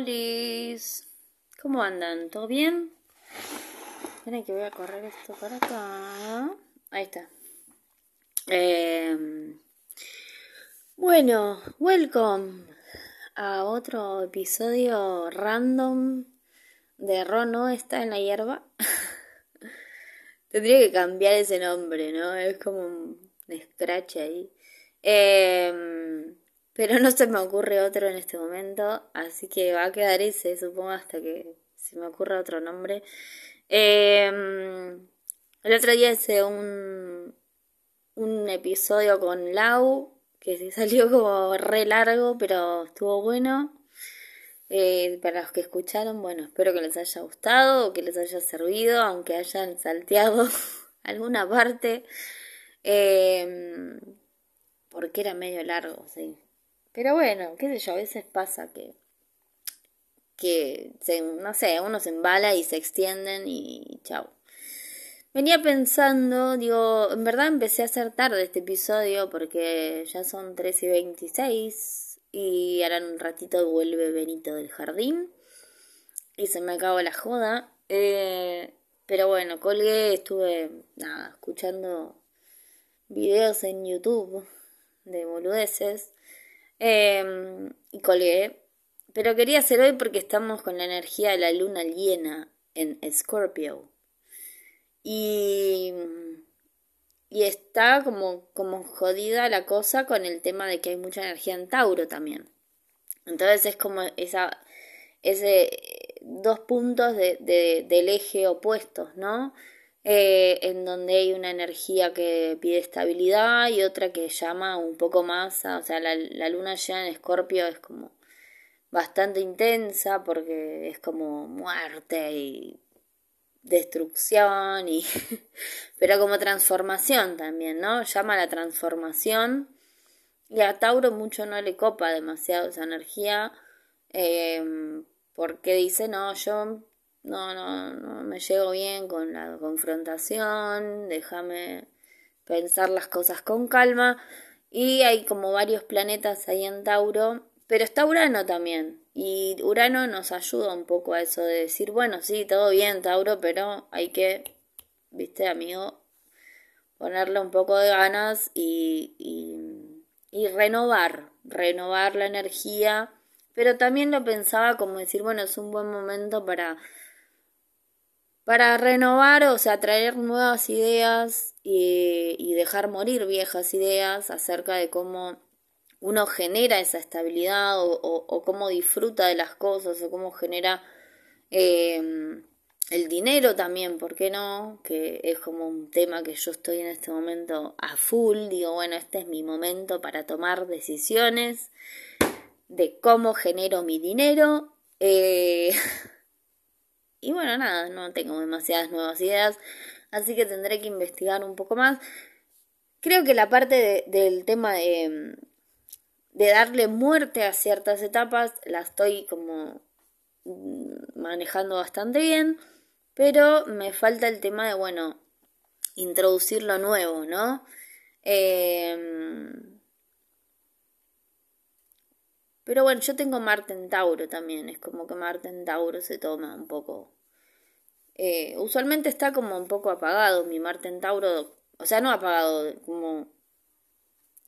Olis, ¿cómo andan? ¿Todo bien? Esperen que voy a correr esto para acá. Ahí está. Eh, bueno, welcome a otro episodio random de Rono está en la hierba. Tendría que cambiar ese nombre, ¿no? Es como un scratch ahí. Eh, pero no se me ocurre otro en este momento, así que va a quedar ese, supongo, hasta que se me ocurra otro nombre. Em, el otro día hice un, un episodio con Lau, que se salió como re largo, pero estuvo bueno. Eh, para los que escucharon, bueno, espero que les haya gustado, que les haya servido, aunque hayan salteado alguna parte, em, porque era medio largo, sí. Pero bueno, qué sé yo, a veces pasa que, que se, no sé, uno se embala y se extienden y chao. Venía pensando, digo, en verdad empecé a hacer tarde este episodio porque ya son 3 y 26 y ahora en un ratito vuelve Benito del jardín y se me acabó la joda. Eh, pero bueno, colgué, estuve nada, escuchando videos en YouTube de boludeces Em, y colgué. Pero quería hacer hoy porque estamos con la energía de la luna llena en Scorpio. Y, y está como, como jodida la cosa con el tema de que hay mucha energía en Tauro también. Entonces es como esa, ese dos puntos de, de, del eje opuestos, ¿no? Eh, en donde hay una energía que pide estabilidad y otra que llama un poco más, o sea, la, la luna llena en Escorpio es como bastante intensa porque es como muerte y destrucción y pero como transformación también, ¿no? Llama a la transformación y a Tauro mucho no le copa demasiado esa energía eh, porque dice, no, yo no, no, no me llego bien con la confrontación, déjame pensar las cosas con calma. Y hay como varios planetas ahí en Tauro, pero está Urano también. Y Urano nos ayuda un poco a eso de decir, bueno, sí, todo bien, Tauro, pero hay que, viste, amigo, ponerle un poco de ganas y, y, y renovar, renovar la energía. Pero también lo pensaba como decir, bueno, es un buen momento para para renovar, o sea, traer nuevas ideas y, dejar morir viejas ideas acerca de cómo uno genera esa estabilidad o, cómo disfruta de las cosas o cómo genera em, el dinero también, ¿por qué no? Que es como un tema que yo estoy en este momento a full, digo, bueno, este es mi momento para tomar decisiones de cómo genero mi dinero. Eh, Y bueno, nada, no tengo demasiadas nuevas ideas, así que tendré que investigar un poco más. Creo que la parte del tema de, de darle muerte a ciertas etapas la estoy como mm, manejando bastante bien, pero me falta el tema de, bueno, introducir lo nuevo, ¿no? Eh, pero bueno, yo tengo Marte Tauro también, es como que Marte Tauro se toma un poco... Eh, usualmente está como un poco apagado mi Marte Tauro, o sea, no apagado, como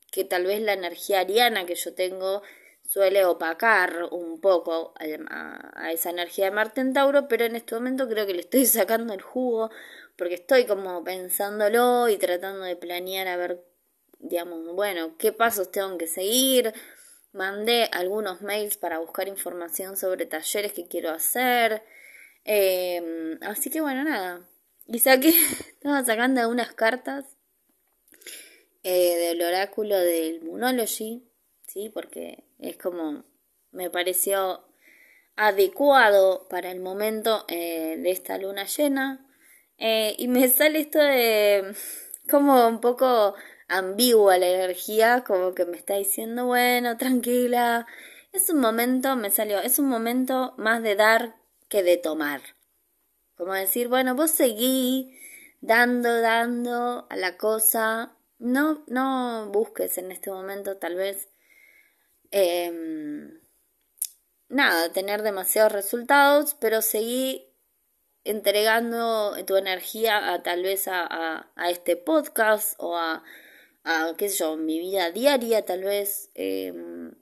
que tal vez la energía ariana que yo tengo suele opacar un poco a, esa energía de Marte Tauro, pero en este momento creo que le estoy sacando el jugo, porque estoy como pensándolo y tratando de planear a ver, digamos, bueno, qué pasos tengo que seguir, Mandé algunos mails para buscar información sobre talleres que quiero hacer. Em, así que bueno, nada. Y saqué, estaba sacando algunas cartas eh, del oráculo del Moonology, ¿sí? Porque es como me pareció adecuado para el momento eh, de esta luna llena. Eh, y me sale esto de como un poco ambigua la energía, como que me está diciendo, bueno, tranquila, es un momento, me salió, es un momento más de dar que de tomar. Como decir, bueno, vos seguí dando, dando a la cosa, no, no busques en este momento tal vez, eh, nada, tener demasiados resultados, pero seguí entregando tu energía a tal vez a, a, este podcast o a, a, qué sé yo, mi vida diaria tal vez, em,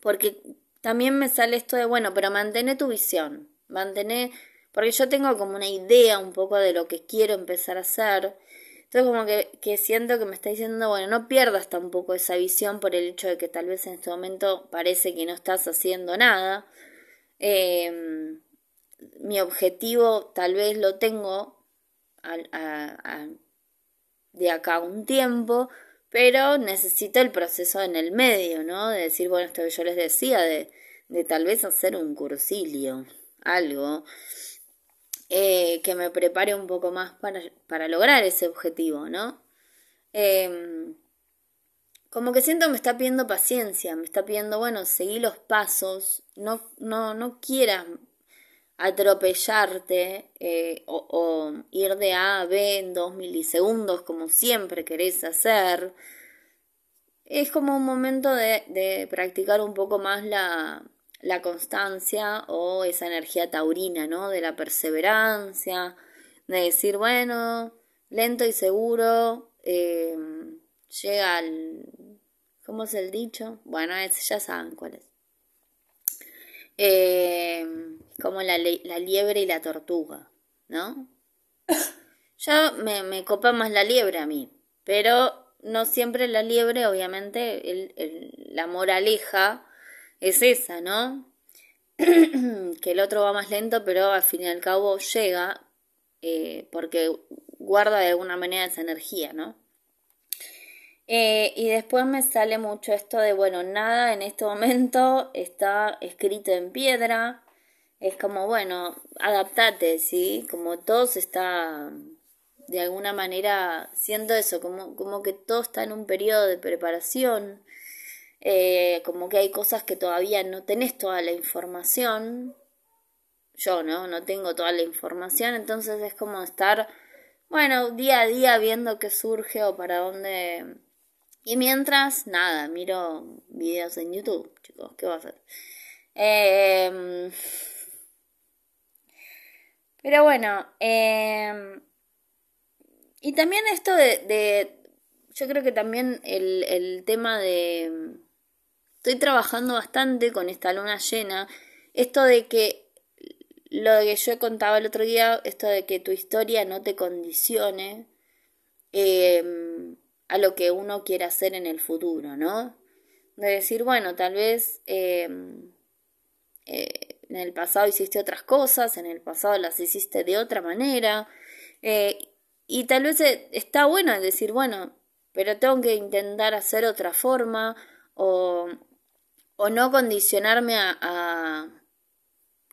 porque también me sale esto de, bueno, pero mantén tu visión, mantén, porque yo tengo como una idea un poco de lo que quiero empezar a hacer, entonces como que, siento que me está diciendo, bueno, no pierdas tampoco esa visión por el hecho de que tal vez en este momento parece que no estás haciendo nada. Em, mi objetivo tal vez lo tengo de acá a un tiempo, pero necesito el proceso en el medio, ¿no? De decir, bueno, esto que yo les decía, de, de tal vez hacer un cursilio, algo eh, que me prepare un poco más para, para lograr ese objetivo, ¿no? Em, como que siento me está pidiendo paciencia, me está pidiendo, bueno, seguir los pasos, no, no, no quieras atropellarte eh, o, ir de A a B en dos milisegundos como siempre querés hacer. Es como un momento de, de practicar un poco más la, la constancia o esa energía taurina, ¿no? De la perseverancia, de decir, bueno, lento y seguro, eh, llega al... ¿Cómo es el dicho? Bueno, ya saben cuál es. Eh, como la, liebre y la tortuga, ¿no? Ya me, copa más la liebre a mí, pero no siempre la liebre, obviamente, la moraleja es esa, ¿no? que el otro va más lento, pero al fin y al cabo llega eh, porque guarda de alguna manera esa energía, ¿no? Eh, y después me sale mucho esto de, bueno, nada en este momento está escrito en piedra. Es como, bueno, adaptate, ¿sí? Como todo se está, de alguna manera, siendo eso, como, como que todo está en un periodo de preparación. Eh, como que hay cosas que todavía no tenés toda la información. Yo, ¿no? No tengo toda la información, entonces es como estar, bueno, día a día viendo qué surge o para dónde... Y mientras, nada, miro videos en YouTube, chicos, ¿qué va a hacer? Em, pero bueno, eh... y también esto de, yo creo que también el, el tema de estoy trabajando bastante con esta luna llena. Esto de que lo que yo contaba el otro día, esto de que tu historia no te condicione em, a lo que uno quiere hacer en el futuro, ¿no? De decir, bueno, tal vez em, eh, en el pasado hiciste otras cosas, en el pasado las hiciste de otra manera, eh, y tal vez eh, está bueno decir, bueno, pero tengo que intentar hacer otra forma, o o no condicionarme a, a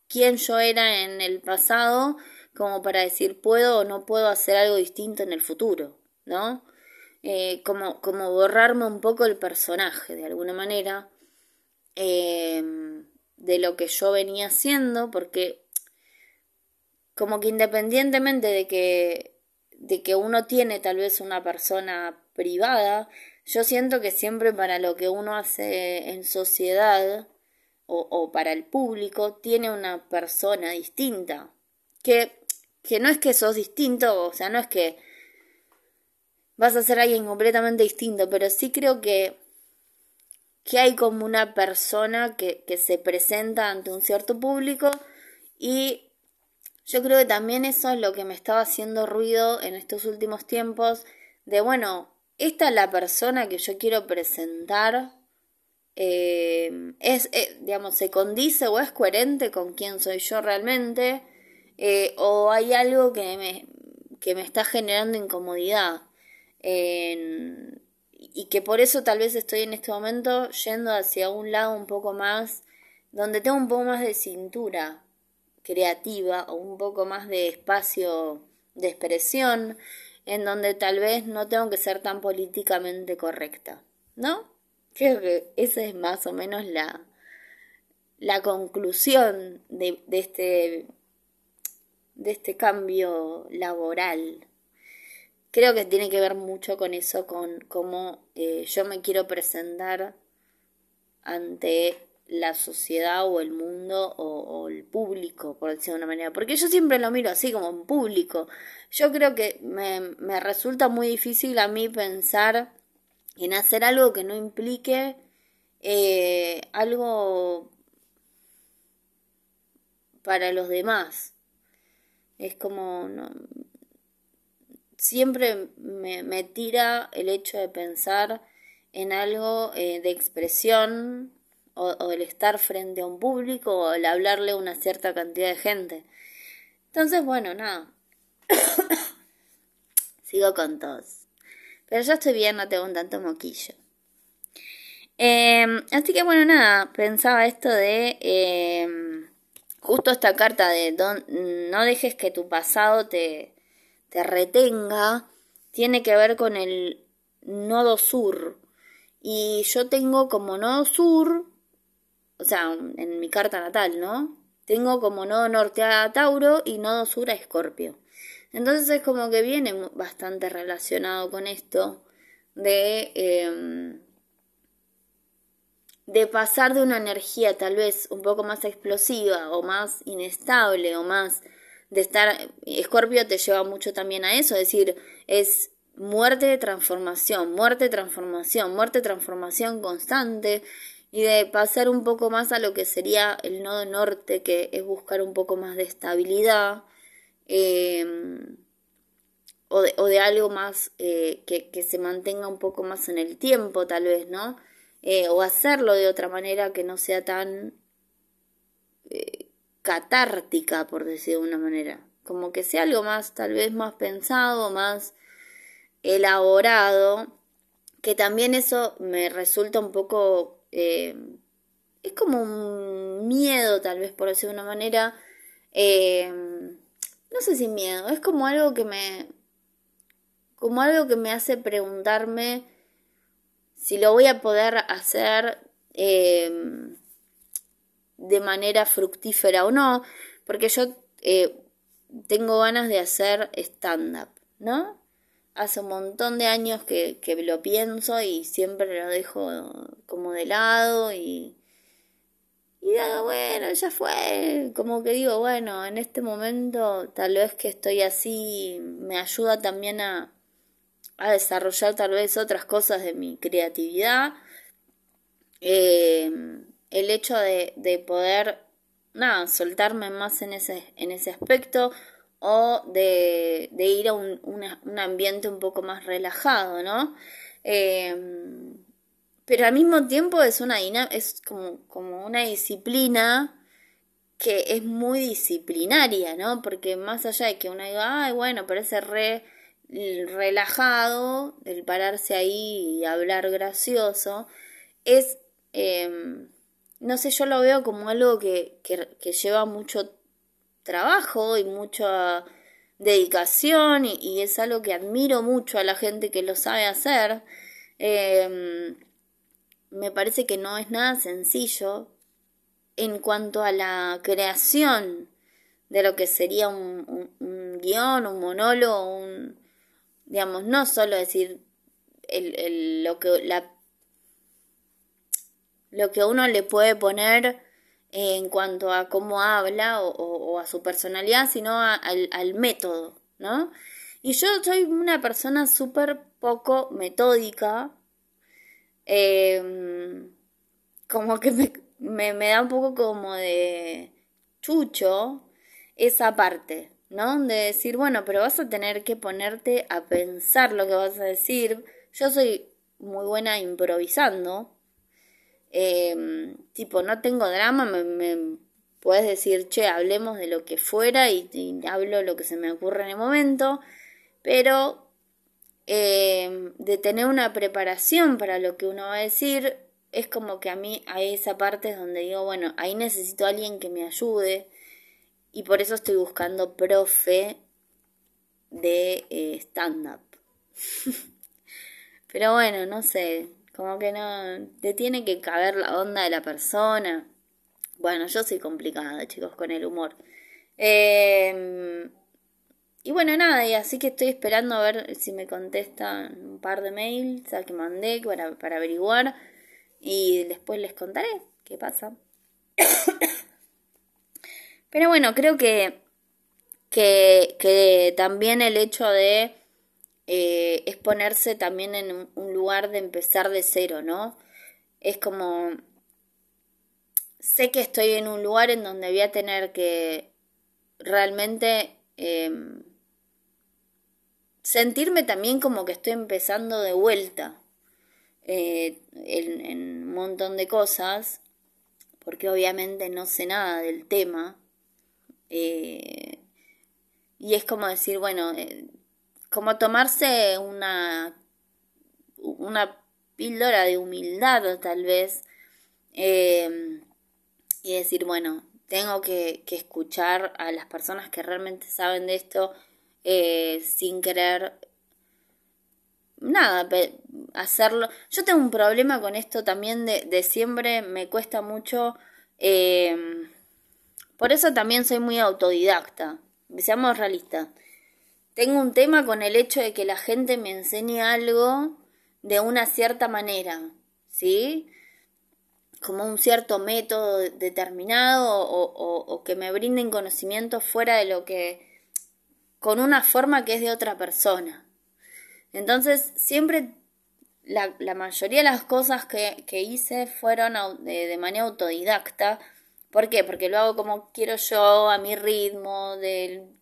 quién yo era en el pasado como para decir puedo o no puedo hacer algo distinto en el futuro, ¿no? Eh, como, como borrarme un poco el personaje de alguna manera eh, de lo que yo venía haciendo, porque como que independientemente de que, de que uno tiene tal vez una persona privada, yo siento que siempre para lo que uno hace en sociedad o, o para el público tiene una persona distinta. Que, que no es que sos distinto, o sea, no es que vas a ser alguien completamente distinto, pero sí creo que, que hay como una persona que, que se presenta ante un cierto público y yo creo que también eso es lo que me estaba haciendo ruido en estos últimos tiempos de bueno, esta es la persona que yo quiero presentar, eh, es, eh, digamos, se condice o es coherente con quién soy yo realmente, eh, o hay algo que me, que me está generando incomodidad. Y que por eso tal vez estoy en este momento yendo hacia un lado un poco más, donde tengo un poco más de cintura creativa o un poco más de espacio de expresión en donde tal vez no tengo que ser tan políticamente correcta, ¿no? Creo que esa es más o menos la, la conclusión de, de, este, de este cambio laboral. Creo que tiene que ver mucho con eso, con cómo eh, yo me quiero presentar ante la sociedad o el mundo o, el público, por decirlo de una manera. Porque yo siempre lo miro así como un público. Yo creo que me, me resulta muy difícil a mí pensar en hacer algo que no implique eh, algo para los demás. Es como... siempre me, me, tira el hecho de pensar en algo eh, de expresión o, el estar frente a un público o el hablarle a una cierta cantidad de gente. Entonces, bueno, nada. Sigo con todos. Pero ya estoy bien, no tengo un tanto moquillo. Em, así que bueno, nada, pensaba esto de em, justo esta carta de no dejes que tu pasado te, te retenga, tiene que ver con el nodo sur. Y yo tengo como nodo sur o sea, en mi carta natal, ¿no? Tengo como nodo norte a Tauro y nodo sur a Escorpio. Entonces es como que viene bastante relacionado con esto de, em, de pasar de una energía tal vez un poco más explosiva o más inestable o más de estar... Escorpio te lleva mucho también a eso, es decir, es muerte transformación, muerte transformación, muerte transformación constante y de pasar un poco más a lo que sería el nodo norte, que es buscar un poco más de estabilidad em, o, de, o, de, algo más eh, que, que, se mantenga un poco más en el tiempo, tal vez, ¿no? Eh, o hacerlo de otra manera que no sea tan eh, catártica, por decir de una manera. Como que sea algo más, tal vez más pensado, más elaborado, que también eso me resulta un poco eh, es como un miedo, tal vez por decirlo de una manera. Eh, no sé si miedo, es como algo que me. como algo que me hace preguntarme si lo voy a poder hacer eh, de manera fructífera o no, porque yo tengo ganas de hacer stand-up, ¿no? hace un montón de años que, que, lo pienso y siempre lo dejo como de lado y, y digo, bueno, ya fue, como que digo, bueno, en este momento tal vez que estoy así me ayuda también a, a desarrollar tal vez otras cosas de mi creatividad. Eh, el hecho de, de poder, nada, soltarme más en ese, en ese aspecto o de, de ir a un, un, ambiente un poco más relajado, ¿no? Em, pero al mismo tiempo es una es como, como una disciplina que es muy disciplinaria, ¿no? Porque más allá de que uno diga, ay, bueno, parece re relajado el pararse ahí y hablar gracioso, es, em, no sé, yo lo veo como algo que, que, lleva mucho trabajo y mucha dedicación y, es algo que admiro mucho a la gente que lo sabe hacer. Em, me parece que no es nada sencillo en cuanto a la creación de lo que sería un, un, guion, un monólogo, un, digamos, no solo decir el, el, lo que la lo que uno le puede poner en cuanto a cómo habla o, a su personalidad, sino al, método, ¿no? Y yo soy una persona súper poco metódica, em, como que me, da un poco como de chucho esa parte, ¿no? De decir, bueno, pero vas a tener que ponerte a pensar lo que vas a decir. Yo soy muy buena improvisando, eh, tipo, no tengo drama, me, puedes decir, che, hablemos de lo que fuera y, hablo lo que se me ocurre en el momento, pero eh, de tener una preparación para lo que uno va a decir, es como que a mí hay esa parte donde digo, bueno, ahí necesito a alguien que me ayude y por eso estoy buscando profe de eh, stand-up. Pero bueno, no sé, como que no, te tiene que caber la onda de la persona. Bueno, yo soy complicada, chicos, con el humor. Em, y bueno, nada, y así que estoy esperando a ver si me contestan un par de mails que mandé para, para averiguar. y después les contaré qué pasa. Pero bueno, creo que, que, también el hecho de eh, es ponerse también en un lugar de empezar de cero, ¿no? Es como, sé que estoy en un lugar en donde voy a tener que realmente em, sentirme también como que estoy empezando de vuelta eh, en, un montón de cosas, porque obviamente no sé nada del tema. Eh, y es como decir, bueno, como tomarse una, una píldora de humildad tal vez, y decir, bueno, tengo que, escuchar a las personas que realmente saben de esto sin querer nada, hacerlo. Yo tengo un problema con esto también de, de siempre, me cuesta mucho. Em, por eso también soy muy autodidacta. Seamos realistas. Tengo un tema con el hecho de que la gente me enseñe algo de una cierta manera, ¿sí? Como un cierto método determinado o, que me brinden conocimiento fuera de lo que. con una forma que es de otra persona. Entonces, siempre la, mayoría de las cosas que, que hice fueron de, manera autodidacta. ¿Por qué? Porque lo hago como quiero yo, a mi ritmo, del,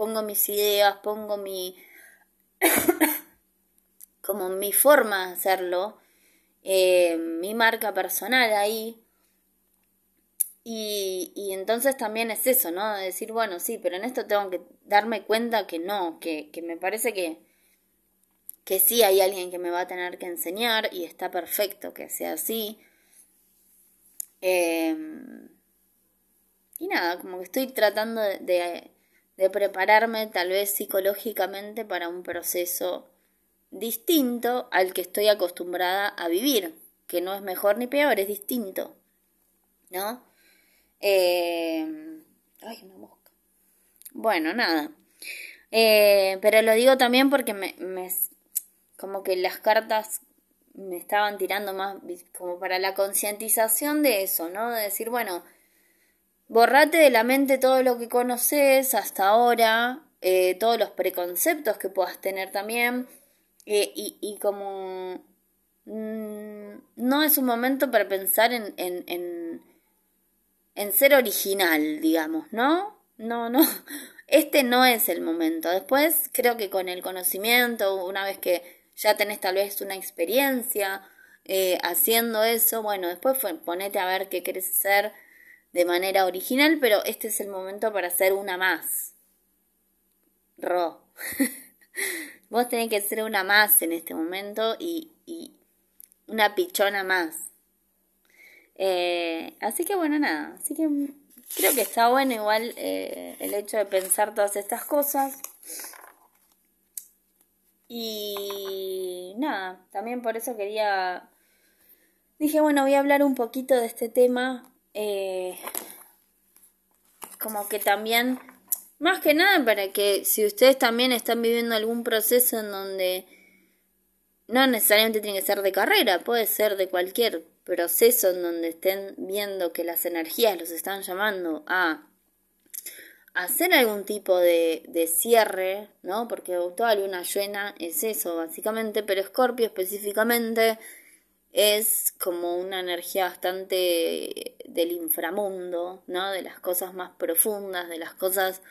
pongo mis ideas, pongo mi... como mi forma de hacerlo, eh, mi marca personal ahí. Y, y, entonces también es eso, ¿no? De decir, bueno, sí, pero en esto tengo que darme cuenta que no, que, que me parece que, que sí hay alguien que me va a tener que enseñar y está perfecto que sea así. Em, y nada, como que estoy tratando de, de, prepararme tal vez psicológicamente para un proceso distinto al que estoy acostumbrada a vivir, que no es mejor ni peor, es distinto, ¿no? Em, ay, una mosca. Bueno, nada. Eh, pero lo digo también porque me, como que las cartas me estaban tirando más como para la concientización de eso, ¿no? De decir, bueno, borrate de la mente todo lo que conoces hasta ahora, eh, todos los preconceptos que puedas tener también, eh, y, como mm, no es un momento para pensar en, en, en, en ser original, digamos, ¿no? No, no, este no es el momento. Después creo que con el conocimiento, una vez que ya tenés tal vez una experiencia eh, haciendo eso, bueno, después ponete a ver qué querés hacer de manera original, pero este es el momento para hacer una más. Ro. Vos tenés que hacer una más en este momento y, y una pichona más. Eh, así que bueno, nada. Así que creo que está bueno igual eh, el hecho de pensar todas estas cosas. Y nada, también por eso quería... Dije, bueno, voy a hablar un poquito de este tema. Eh, como que también, más que nada para que si ustedes también están viviendo algún proceso en donde no necesariamente tiene que ser de carrera, puede ser de cualquier proceso en donde estén viendo que las energías los están llamando a hacer algún tipo de, de cierre, ¿no? Porque toda luna llena es eso, básicamente, pero Escorpio específicamente es como una energía bastante del inframundo, ¿no? De las cosas más profundas, de las cosas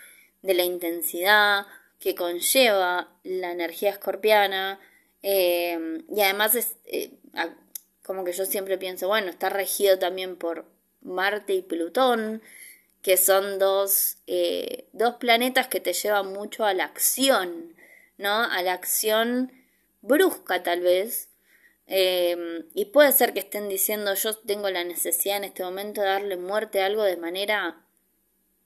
de la intensidad que conlleva la energía escorpiana. Eh, y además es eh, como que yo siempre pienso, bueno, está regido también por Marte y Plutón, que son dos, eh, dos planetas que te llevan mucho a la acción, ¿no? A la acción brusca tal vez. Em, y puede ser que estén diciendo yo tengo la necesidad en este momento de darle muerte a algo de manera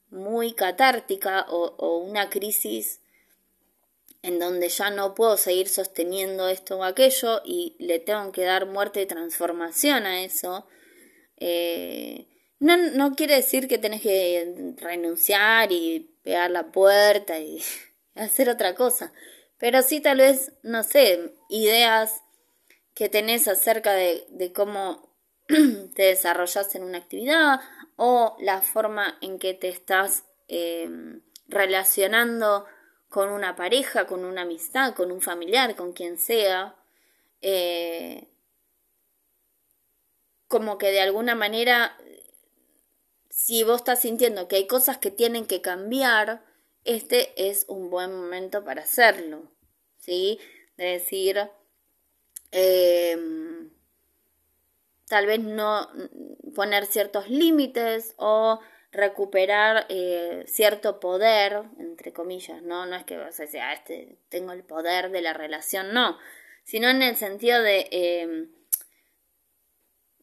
muy catártica o, o una crisis en donde ya no puedo seguir sosteniendo esto o aquello y le tengo que dar muerte y transformación a eso. Eh, no, no quiere decir que tenés que renunciar y pegar la puerta y hacer otra cosa. Pero sí tal vez, no sé, ideas que tenés acerca de, cómo te desarrollas en una actividad o la forma en que te estás eh, relacionando con una pareja, con una amistad, con un familiar, con quien sea. Eh, como que de alguna manera, si vos estás sintiendo que hay cosas que tienen que cambiar, este es un buen momento para hacerlo. ¿Sí? De decir, em, tal vez no poner ciertos límites o recuperar eh, cierto poder, entre comillas, ¿no? No es que vas a decir, ah, este, tengo el poder de la relación, no, sino en el sentido de, em,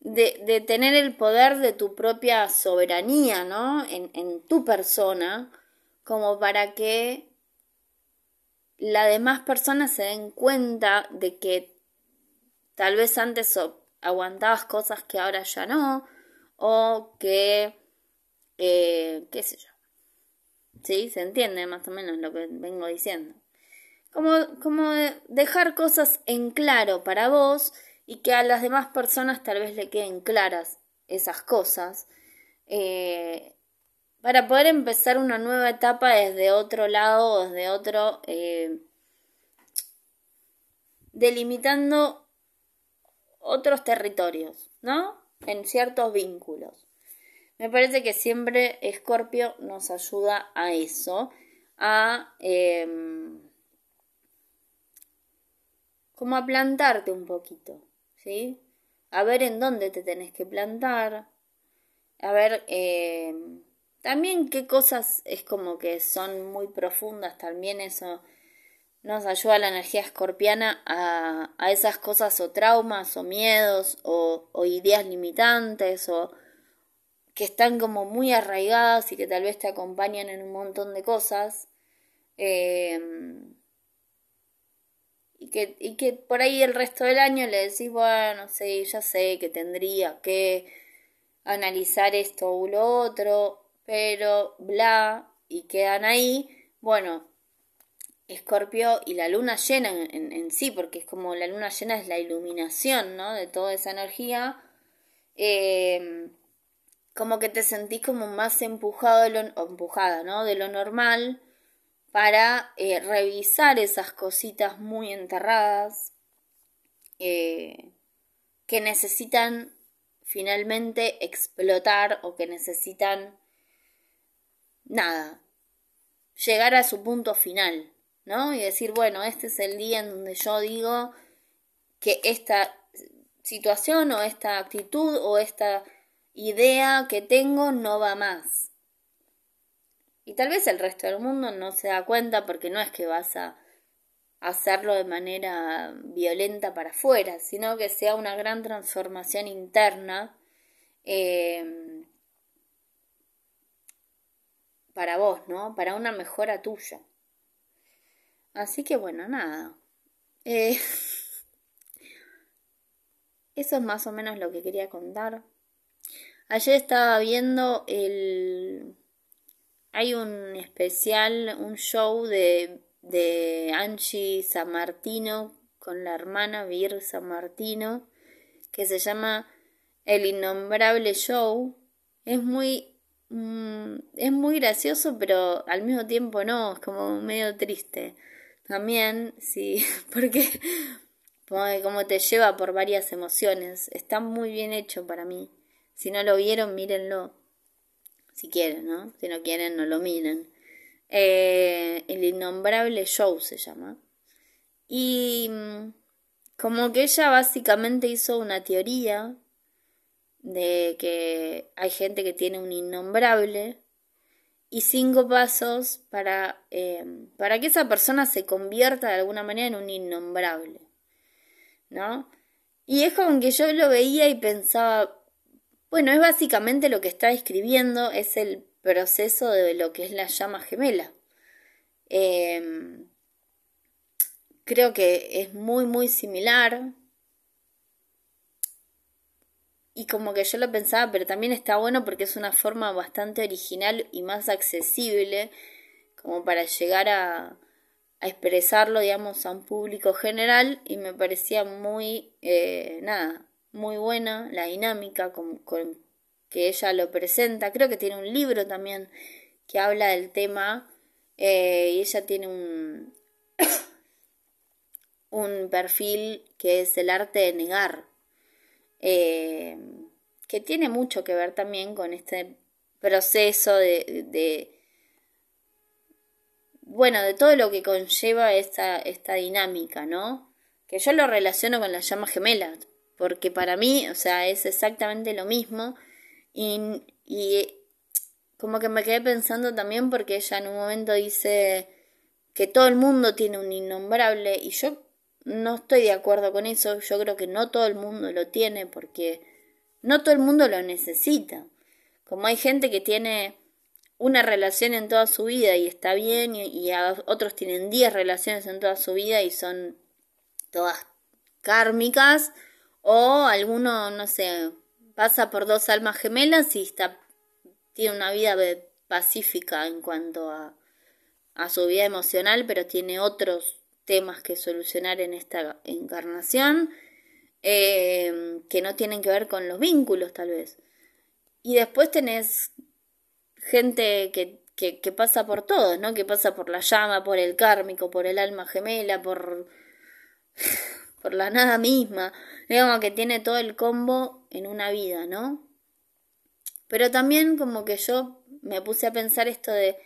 de, de, tener el poder de tu propia soberanía, ¿no? En, en tu persona, como para que las demás personas se den cuenta de que tal vez antes aguantabas cosas que ahora ya no, o que, eh, qué sé yo. ¿Sí? Se entiende más o menos lo que vengo diciendo. Como, como dejar cosas en claro para vos y que a las demás personas tal vez le queden claras esas cosas. Eh, para poder empezar una nueva etapa desde otro lado, desde otro, eh, delimitando otros territorios, ¿no? En ciertos vínculos. Me parece que siempre Escorpio nos ayuda a eso, a em, como a plantarte un poquito, ¿sí? A ver en dónde te tenés que plantar, a ver em, también qué cosas es como que son muy profundas, también eso nos ayuda la energía escorpiana a, a esas cosas o traumas o miedos o, ideas limitantes o que están como muy arraigadas y que tal vez te acompañan en un montón de cosas. Em, y, que, y que por ahí el resto del año le decís, bueno, sí, ya sé que tendría que analizar esto o lo otro, pero bla, y quedan ahí, bueno, Escorpio y la luna llena en, sí, porque es como la luna llena es la iluminación, ¿no? De toda esa energía, em, como que te sentís como más empujado de lo, empujada, ¿no? De lo normal para eh, revisar esas cositas muy enterradas eh, que necesitan finalmente explotar o que necesitan nada, llegar a su punto final, ¿no? Y decir, bueno, este es el día en donde yo digo que esta situación o esta actitud o esta idea que tengo no va más. Y tal vez el resto del mundo no se da cuenta porque no es que vas a hacerlo de manera violenta para afuera, sino que sea una gran transformación interna eh, para vos, ¿no? Para una mejora tuya. Así que bueno, nada. Eh, eso es más o menos lo que quería contar. Ayer estaba viendo el... Hay un especial, un show de, de Angie San Martino con la hermana Vir San Martino que se llama El Innombrable Show. Es muy Mm, es muy gracioso, pero al mismo tiempo no, es como medio triste. También, sí, porque como te lleva por varias emociones. Está muy bien hecho para mí. Si no lo vieron, mírenlo. Si quieren, ¿no? Si no quieren, no lo miren. Eh, el innombrable show se llama. Y mm, como que ella básicamente hizo una teoría de que hay gente que tiene un innombrable y cinco pasos para, eh, para que esa persona se convierta de alguna manera en un innombrable, ¿no? Y es como que yo lo veía y pensaba, bueno, es básicamente lo que está describiendo, es el proceso de lo que es la llama gemela. Em, creo que es muy, muy similar y como que yo lo pensaba, pero también está bueno porque es una forma bastante original y más accesible como para llegar a, expresarlo, digamos, a un público general y me parecía muy, eh, nada, muy buena la dinámica con, con que ella lo presenta. Creo que tiene un libro también que habla del tema eh, y ella tiene un, un perfil que es el arte de negar, eh, que tiene mucho que ver también con este proceso de, de, bueno, de todo lo que conlleva esta, esta dinámica, ¿no? Que yo lo relaciono con las llamas gemelas, porque para mí, o sea, es exactamente lo mismo y, y como que me quedé pensando también porque ella en un momento dice que todo el mundo tiene un innombrable y yo no estoy de acuerdo con eso, yo creo que no todo el mundo lo tiene porque no todo el mundo lo necesita. Como hay gente que tiene una relación en toda su vida y está bien y, otros tienen 10 relaciones en toda su vida y son todas kármicas o alguno, no sé, pasa por dos almas gemelas y está tiene una vida pacífica en cuanto a, a su vida emocional, pero tiene otros temas que solucionar en esta encarnación eh, que no tienen que ver con los vínculos tal vez. Y después tenés gente que, que, que, pasa por todo, ¿no? Que pasa por la llama, por el kármico, por el alma gemela, por, por la nada misma. Digamos que tiene todo el combo en una vida, ¿no? Pero también como que yo me puse a pensar esto de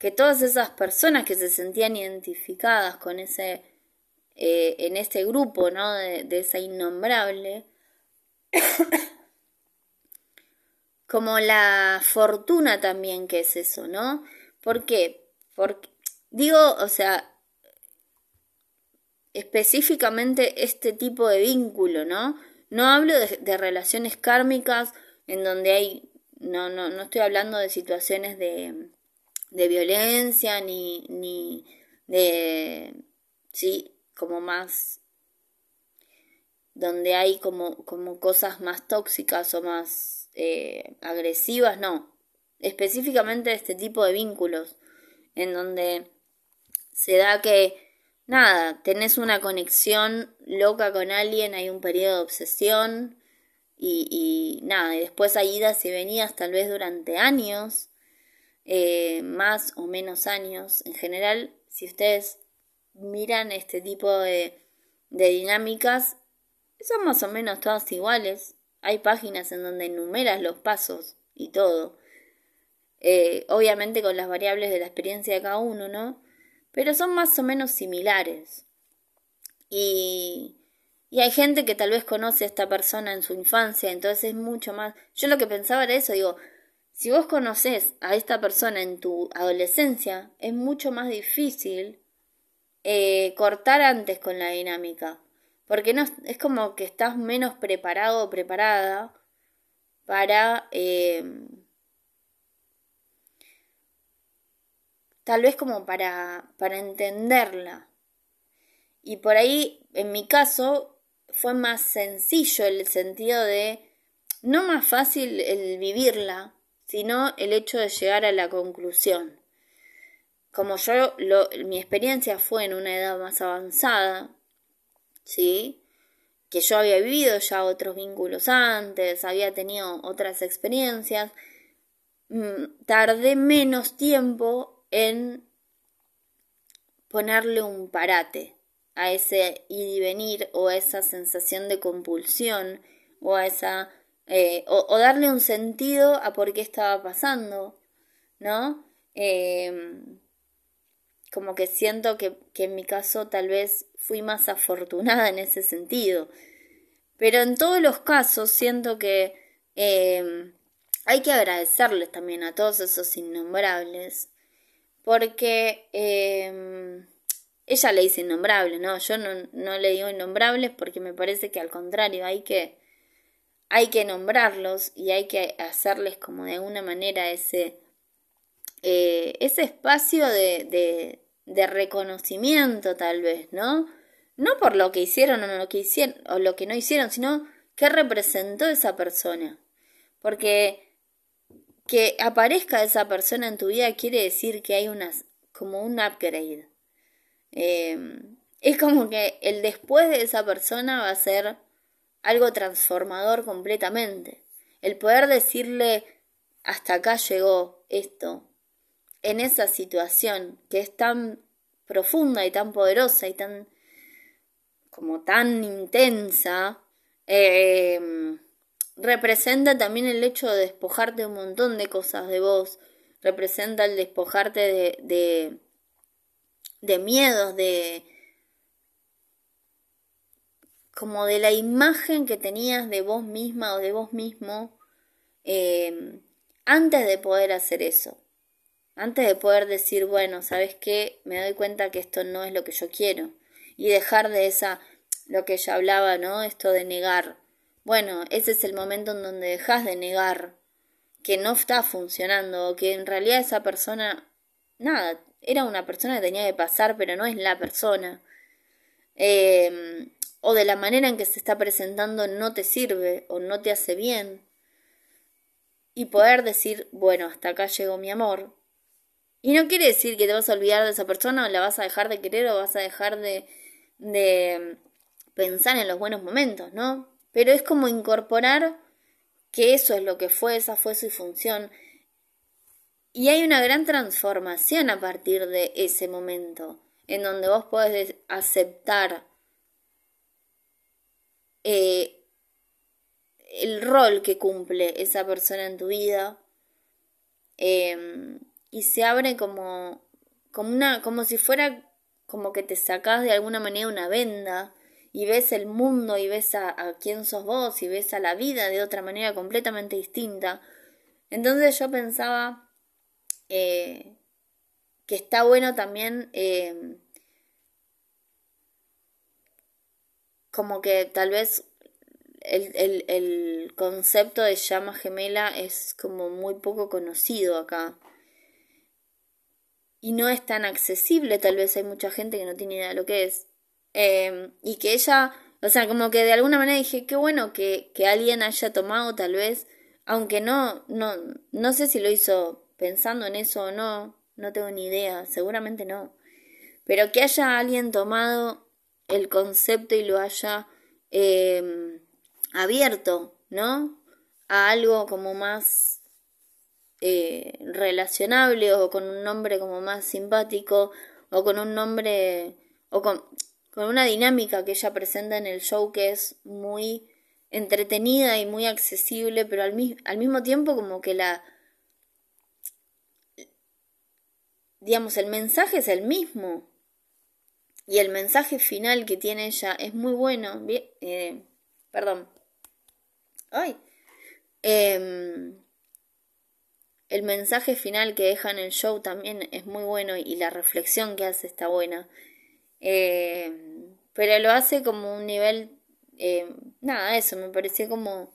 que todas esas personas que se sentían identificadas con ese, eh, en este grupo, ¿no? De, esa innombrable, como la fortuna también que es eso, ¿no? ¿Por qué? Porque, digo, o sea, específicamente este tipo de vínculo, ¿no? No hablo de, de relaciones kármicas en donde hay no, no, no estoy hablando de situaciones de, de violencia ni, ni de, sí, como más, donde hay como, como cosas más tóxicas o más eh, agresivas, no, específicamente este tipo de vínculos, en donde se da que, nada, tenés una conexión loca con alguien, hay un periodo de obsesión, y, nada, y después hay idas y venidas tal vez durante años, eh, más o menos años. En general, si ustedes miran este tipo de, de dinámicas, son más o menos todas iguales. Hay páginas en donde enumeras los pasos y todo. Eh, obviamente con las variables de la experiencia de cada uno, ¿no? Pero son más o menos similares. Y, y hay gente que tal vez conoce a esta persona en su infancia, entonces es mucho más... Yo lo que pensaba era eso, digo, si vos conoces a esta persona en tu adolescencia, es mucho más difícil eh, cortar antes con la dinámica. Porque no, es como que estás menos preparado o preparada para... Eh, tal vez como para, para entenderla. Y por ahí, en mi caso, fue más sencillo el sentido de, no más fácil el vivirla, sino el hecho de llegar a la conclusión. Como yo, lo, mi experiencia fue en una edad más avanzada, ¿sí? Que yo había vivido ya otros vínculos antes, había tenido otras experiencias, mm, tardé menos tiempo en ponerle un parate a ese ir y venir o a esa sensación de compulsión o a esa eh, o, darle un sentido a por qué estaba pasando, ¿no? Em, como que siento que, que, en mi caso tal vez fui más afortunada en ese sentido. Pero en todos los casos siento que em, hay que agradecerles también a todos esos innombrables. Porque em, ella le dice innombrable, ¿no? Yo no, no le digo innombrables porque me parece que al contrario, hay que, hay que nombrarlos y hay que hacerles como de alguna manera ese, eh, ese espacio de, de, reconocimiento tal vez, ¿no? No por lo que hicieron o lo que hicieron o lo que no hicieron, sino qué representó esa persona. Porque que aparezca esa persona en tu vida quiere decir que hay unas como un upgrade. Em, es como que el después de esa persona va a ser algo transformador completamente. El poder decirle hasta acá llegó esto, en esa situación que es tan profunda y tan poderosa y tan como tan intensa, eh, representa también el hecho de despojarte un montón de cosas de vos, representa el despojarte de, de, de miedos, de como de la imagen que tenías de vos misma o de vos mismo eh, antes de poder hacer eso, antes de poder decir, bueno, ¿sabes qué? Me doy cuenta que esto no es lo que yo quiero y dejar de esa, lo que ella hablaba, ¿no? Esto de negar. Bueno, ese es el momento en donde dejas de negar que no está funcionando, que en realidad esa persona, nada, era una persona que tenía que pasar, pero no es la persona. Eh, o de la manera en que se está presentando no te sirve o no te hace bien. Y poder decir, bueno, hasta acá llegó mi amor. Y no quiere decir que te vas a olvidar de esa persona o la vas a dejar de querer o vas a dejar de, de pensar en los buenos momentos, ¿no? Pero es como incorporar que eso es lo que fue, esa fue su función. Y hay una gran transformación a partir de ese momento, en donde vos podés aceptar eh, el rol que cumple esa persona en tu vida em, y se abre como, como una, como si fuera como que te sacás de alguna manera una venda y ves el mundo y ves a, quién sos vos y ves a la vida de otra manera completamente distinta. Entonces yo pensaba eh, que está bueno también eh, como que tal vez el, el, el, concepto de llama gemela es como muy poco conocido acá. Y no es tan accesible, tal vez hay mucha gente que no tiene idea de lo que es. Em, y que ella, o sea, como que de alguna manera dije, qué bueno que, que alguien haya tomado tal vez, aunque no, no, no sé si lo hizo pensando en eso o no, no tengo ni idea, seguramente no. Pero que haya alguien tomado el concepto y lo haya em, abierto, ¿no? A algo como más eh, relacionable o con un nombre como más simpático o con un nombre o con, una dinámica que ella presenta en el show que es muy entretenida y muy accesible, pero al, al mismo tiempo como que la... digamos, el mensaje es el mismo. Y el mensaje final que tiene ella es muy bueno. Eh, perdón. Ay. Em, el mensaje final que deja en el show también es muy bueno y la reflexión que hace está buena. Eh, pero lo hace como un nivel, eh, nada, eso, me pareció como,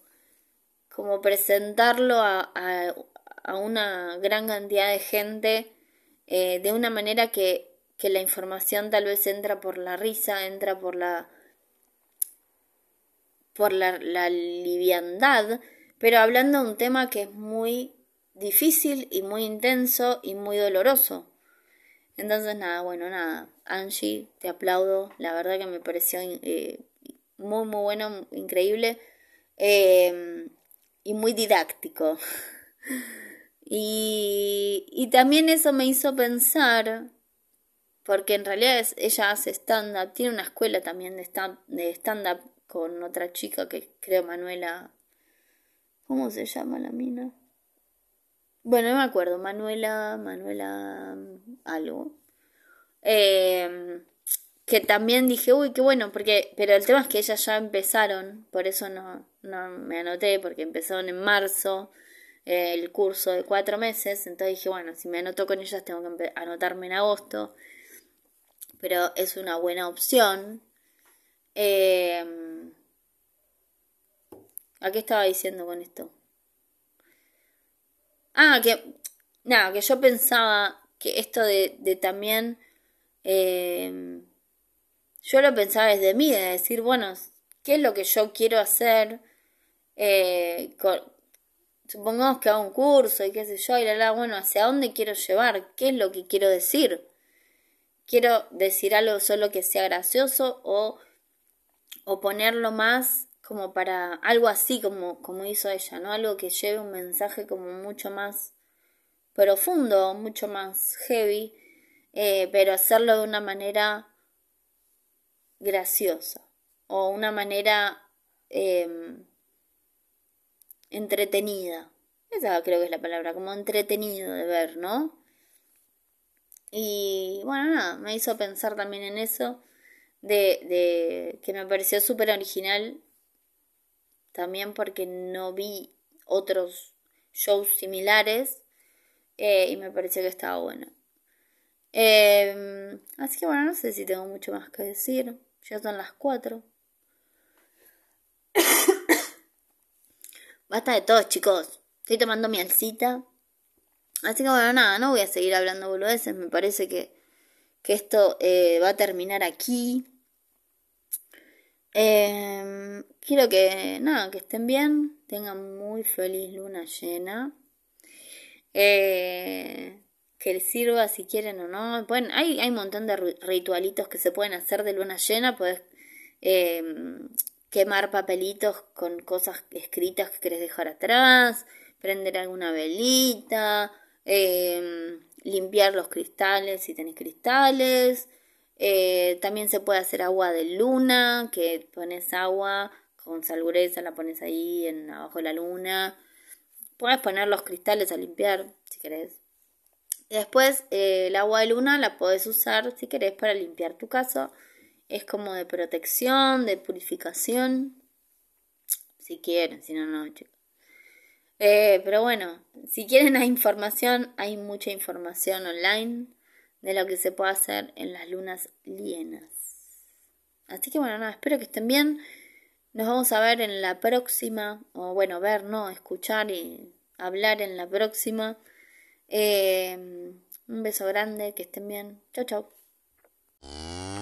como presentarlo a, a, una gran cantidad de gente eh, de una manera que, que la información tal vez entra por la risa, entra por la por la, liviandad, pero hablando de un tema que es muy difícil y muy intenso y muy doloroso. Entonces, nada, bueno, nada. Angie, te aplaudo. La verdad que me pareció eh, muy, muy bueno, increíble. Em, y muy didáctico. y, y también eso me hizo pensar, porque en realidad ella hace stand-up, tiene una escuela también de stand-up con otra chica que creo Manuela. ¿Cómo se llama la mina? Bueno, no me acuerdo, Manuela, Manuela algo. Eh, que también dije, uy, qué bueno, porque, pero el tema es que ellas ya empezaron, por eso no, no me anoté, porque empezaron en marzo eh, el curso de cuatro meses, entonces dije, bueno, si me anoto con ellas tengo que anotarme en agosto, pero es una buena opción. Eh, ¿A qué estaba diciendo con esto? Ah, que, nada, que yo pensaba que esto de, de también, eh, yo lo pensaba desde mí, de decir, bueno, ¿qué es lo que yo quiero hacer? Eh, supongamos que hago un curso y qué sé yo, y la, la, bueno, ¿hacia dónde quiero llevar? ¿Qué es lo que quiero decir? ¿Quiero decir algo solo que sea gracioso o, o ponerlo más como para algo así como, como hizo ella, ¿no? Algo que lleve un mensaje como mucho más profundo, mucho más heavy, eh, pero hacerlo de una manera graciosa o una manera em, entretenida. Esa creo que es la palabra, como entretenido de ver, ¿no? Y bueno, nada, me hizo pensar también en eso, de, de que me pareció súper original, también porque no vi otros shows similares eh, y me pareció que estaba bueno. Em, así que bueno, no sé si tengo mucho más que decir. Ya son las 4. Basta de todos, chicos. Estoy tomando mi alcita. Así que bueno, nada, no voy a seguir hablando boludeces. Me parece que, que esto eh, va a terminar aquí. Em, quiero que, nada, que estén bien. Tengan muy feliz luna llena. Eh, que les sirva si quieren o no. Hay, hay un montón de ritualitos que se pueden hacer de luna llena. Puedes em, quemar papelitos con cosas escritas que querés dejar atrás, prender alguna velita, em, limpiar los cristales si tenés cristales. Eh, también se puede hacer agua de luna, que pones agua con salureza, la pones ahí en abajo de la luna. Puedes poner los cristales a limpiar si querés. Después eh, el agua de luna la puedes usar si querés para limpiar tu casa. Es como de protección, de purificación. Si quieren, si no, no, chicos. Eh, pero bueno, si quieren hay información, hay mucha información online de lo que se puede hacer en las lunas llenas. Así que bueno, nada, espero que estén bien. Nos vamos a ver en la próxima, o bueno, ver, no, escuchar y hablar en la próxima. Eh, un beso grande, que estén bien. Chau, chau.